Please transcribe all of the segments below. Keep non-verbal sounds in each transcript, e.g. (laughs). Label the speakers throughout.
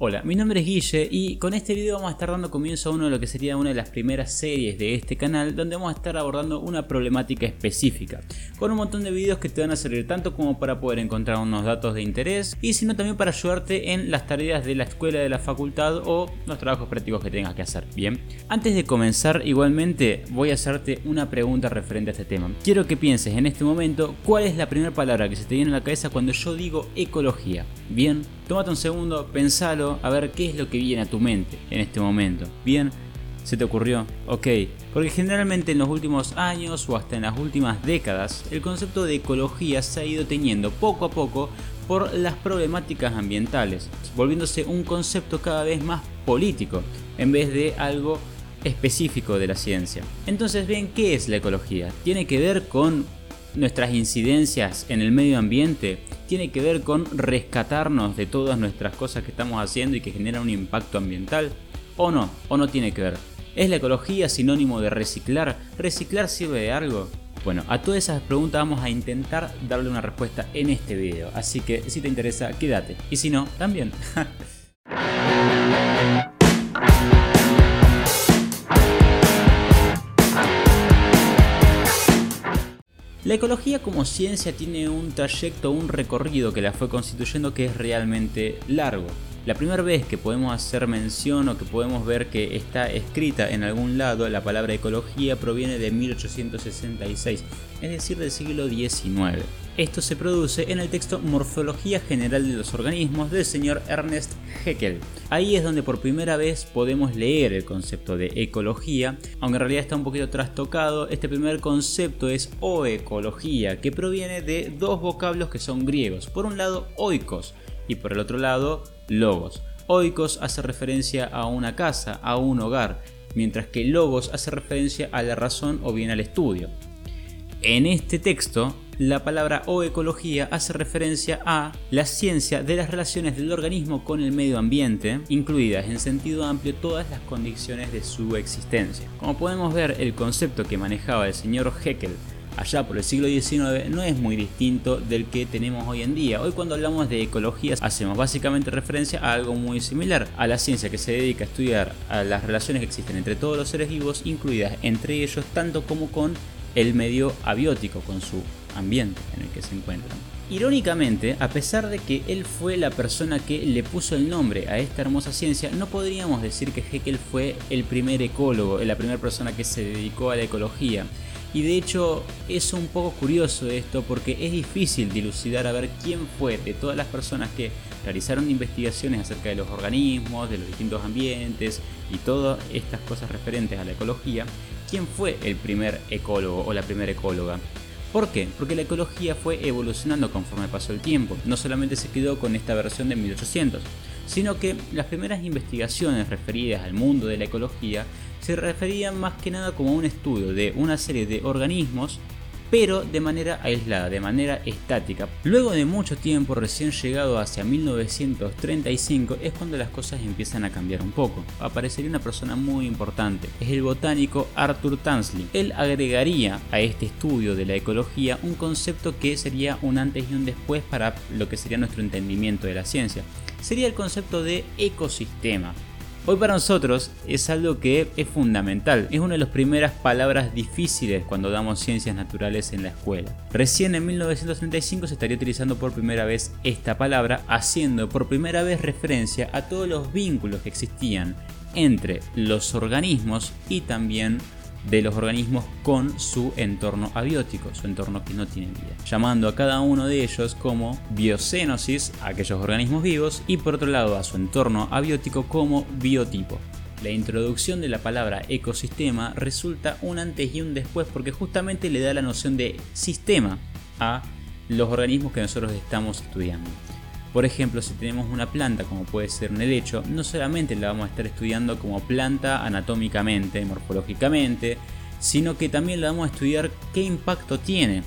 Speaker 1: Hola, mi nombre es Guille y con este video vamos a estar dando comienzo a uno de lo que sería una de las primeras series de este canal donde vamos a estar abordando una problemática específica con un montón de videos que te van a servir tanto como para poder encontrar unos datos de interés y sino también para ayudarte en las tareas de la escuela, de la facultad o los trabajos prácticos que tengas que hacer. Bien, antes de comenzar igualmente voy a hacerte una pregunta referente a este tema. Quiero que pienses en este momento cuál es la primera palabra que se te viene a la cabeza cuando yo digo ecología. Bien, tómate un segundo, pensalo, a ver qué es lo que viene a tu mente en este momento. Bien, ¿se te ocurrió? Ok, porque generalmente en los últimos años o hasta en las últimas décadas, el concepto de ecología se ha ido teniendo poco a poco por las problemáticas ambientales, volviéndose un concepto cada vez más político en vez de algo específico de la ciencia. Entonces, bien, ¿qué es la ecología? Tiene que ver con nuestras incidencias en el medio ambiente tiene que ver con rescatarnos de todas nuestras cosas que estamos haciendo y que generan un impacto ambiental? ¿O no? ¿O no tiene que ver? ¿Es la ecología sinónimo de reciclar? ¿Reciclar sirve de algo? Bueno, a todas esas preguntas vamos a intentar darle una respuesta en este video, así que si te interesa, quédate. Y si no, también. (laughs) La ecología como ciencia tiene un trayecto, un recorrido que la fue constituyendo que es realmente largo. La primera vez que podemos hacer mención o que podemos ver que está escrita en algún lado la palabra ecología proviene de 1866, es decir, del siglo XIX. Esto se produce en el texto Morfología General de los Organismos del señor Ernest Haeckel. Ahí es donde por primera vez podemos leer el concepto de ecología, aunque en realidad está un poquito trastocado. Este primer concepto es oecología, que proviene de dos vocablos que son griegos. Por un lado, oikos y por el otro lado, logos. Oikos hace referencia a una casa, a un hogar, mientras que logos hace referencia a la razón o bien al estudio. En este texto, la palabra o ecología hace referencia a la ciencia de las relaciones del organismo con el medio ambiente, incluidas en sentido amplio todas las condiciones de su existencia. Como podemos ver, el concepto que manejaba el señor Haeckel allá por el siglo XIX no es muy distinto del que tenemos hoy en día. Hoy cuando hablamos de ecología hacemos básicamente referencia a algo muy similar, a la ciencia que se dedica a estudiar las relaciones que existen entre todos los seres vivos, incluidas entre ellos tanto como con el medio abiótico, con su ambiente en el que se encuentran. Irónicamente, a pesar de que él fue la persona que le puso el nombre a esta hermosa ciencia, no podríamos decir que Haeckel fue el primer ecólogo, la primera persona que se dedicó a la ecología. Y de hecho es un poco curioso esto porque es difícil dilucidar a ver quién fue de todas las personas que realizaron investigaciones acerca de los organismos, de los distintos ambientes y todas estas cosas referentes a la ecología, quién fue el primer ecólogo o la primera ecóloga. ¿Por qué? Porque la ecología fue evolucionando conforme pasó el tiempo, no solamente se quedó con esta versión de 1800, sino que las primeras investigaciones referidas al mundo de la ecología se referían más que nada como un estudio de una serie de organismos pero de manera aislada, de manera estática. Luego de mucho tiempo, recién llegado hacia 1935, es cuando las cosas empiezan a cambiar un poco. Aparecería una persona muy importante, es el botánico Arthur Tansley. Él agregaría a este estudio de la ecología un concepto que sería un antes y un después para lo que sería nuestro entendimiento de la ciencia. Sería el concepto de ecosistema. Hoy para nosotros es algo que es fundamental, es una de las primeras palabras difíciles cuando damos ciencias naturales en la escuela. Recién en 1935 se estaría utilizando por primera vez esta palabra, haciendo por primera vez referencia a todos los vínculos que existían entre los organismos y también de los organismos con su entorno abiótico, su entorno que no tiene vida, llamando a cada uno de ellos como biocénosis, aquellos organismos vivos, y por otro lado a su entorno abiótico como biotipo. La introducción de la palabra ecosistema resulta un antes y un después porque justamente le da la noción de sistema a los organismos que nosotros estamos estudiando. Por ejemplo, si tenemos una planta como puede ser un helecho, no solamente la vamos a estar estudiando como planta anatómicamente, morfológicamente, sino que también la vamos a estudiar qué impacto tiene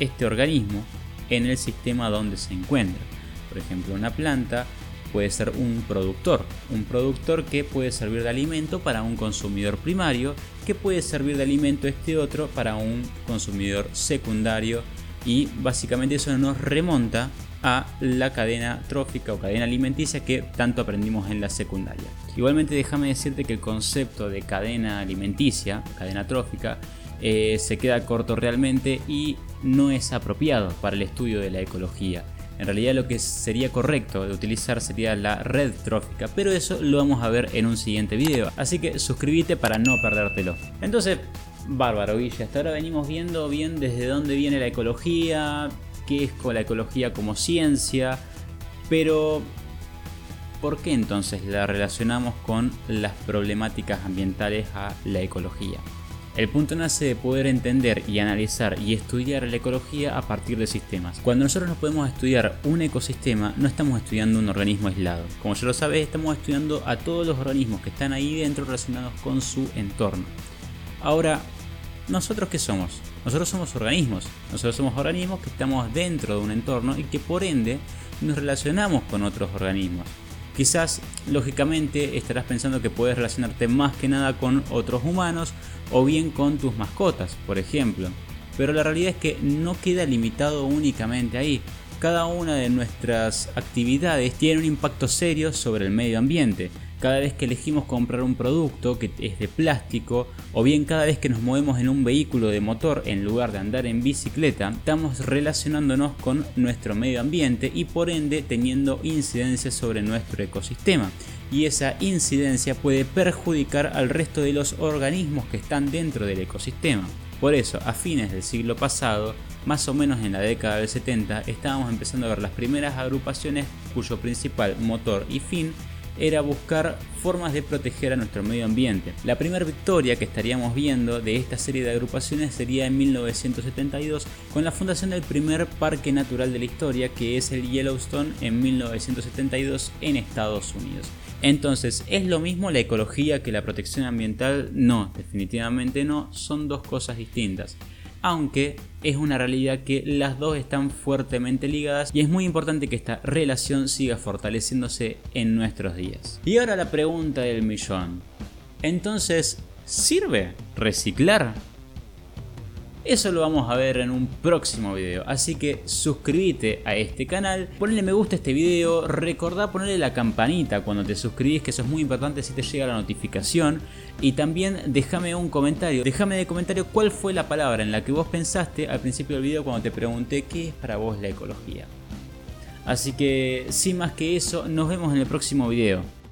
Speaker 1: este organismo en el sistema donde se encuentra. Por ejemplo, una planta puede ser un productor, un productor que puede servir de alimento para un consumidor primario, que puede servir de alimento este otro para un consumidor secundario y básicamente eso nos remonta a la cadena trófica o cadena alimenticia que tanto aprendimos en la secundaria. Igualmente déjame decirte que el concepto de cadena alimenticia, cadena trófica, eh, se queda corto realmente y no es apropiado para el estudio de la ecología. En realidad lo que sería correcto de utilizar sería la red trófica, pero eso lo vamos a ver en un siguiente video, así que suscríbete para no perdértelo. Entonces, bárbaro Villa, hasta ahora venimos viendo bien desde dónde viene la ecología, qué es la ecología como ciencia, pero ¿por qué entonces la relacionamos con las problemáticas ambientales a la ecología? El punto nace de poder entender y analizar y estudiar la ecología a partir de sistemas. Cuando nosotros nos podemos estudiar un ecosistema, no estamos estudiando un organismo aislado. Como ya lo sabes, estamos estudiando a todos los organismos que están ahí dentro relacionados con su entorno. Ahora, ¿nosotros qué somos? Nosotros somos organismos. Nosotros somos organismos que estamos dentro de un entorno y que por ende nos relacionamos con otros organismos. Quizás, lógicamente, estarás pensando que puedes relacionarte más que nada con otros humanos o bien con tus mascotas, por ejemplo. Pero la realidad es que no queda limitado únicamente ahí. Cada una de nuestras actividades tiene un impacto serio sobre el medio ambiente cada vez que elegimos comprar un producto que es de plástico o bien cada vez que nos movemos en un vehículo de motor en lugar de andar en bicicleta, estamos relacionándonos con nuestro medio ambiente y por ende teniendo incidencia sobre nuestro ecosistema. Y esa incidencia puede perjudicar al resto de los organismos que están dentro del ecosistema. Por eso, a fines del siglo pasado, más o menos en la década del 70, estábamos empezando a ver las primeras agrupaciones cuyo principal motor y fin era buscar formas de proteger a nuestro medio ambiente. La primera victoria que estaríamos viendo de esta serie de agrupaciones sería en 1972 con la fundación del primer parque natural de la historia que es el Yellowstone en 1972 en Estados Unidos. Entonces, ¿es lo mismo la ecología que la protección ambiental? No, definitivamente no, son dos cosas distintas aunque es una realidad que las dos están fuertemente ligadas y es muy importante que esta relación siga fortaleciéndose en nuestros días. Y ahora la pregunta del millón. Entonces, ¿sirve reciclar? Eso lo vamos a ver en un próximo video, así que suscríbete a este canal, ponle me gusta a este video, recordá ponerle la campanita cuando te suscribís, que eso es muy importante si te llega la notificación, y también déjame un comentario, déjame de comentario cuál fue la palabra en la que vos pensaste al principio del video cuando te pregunté qué es para vos la ecología. Así que sin más que eso, nos vemos en el próximo video.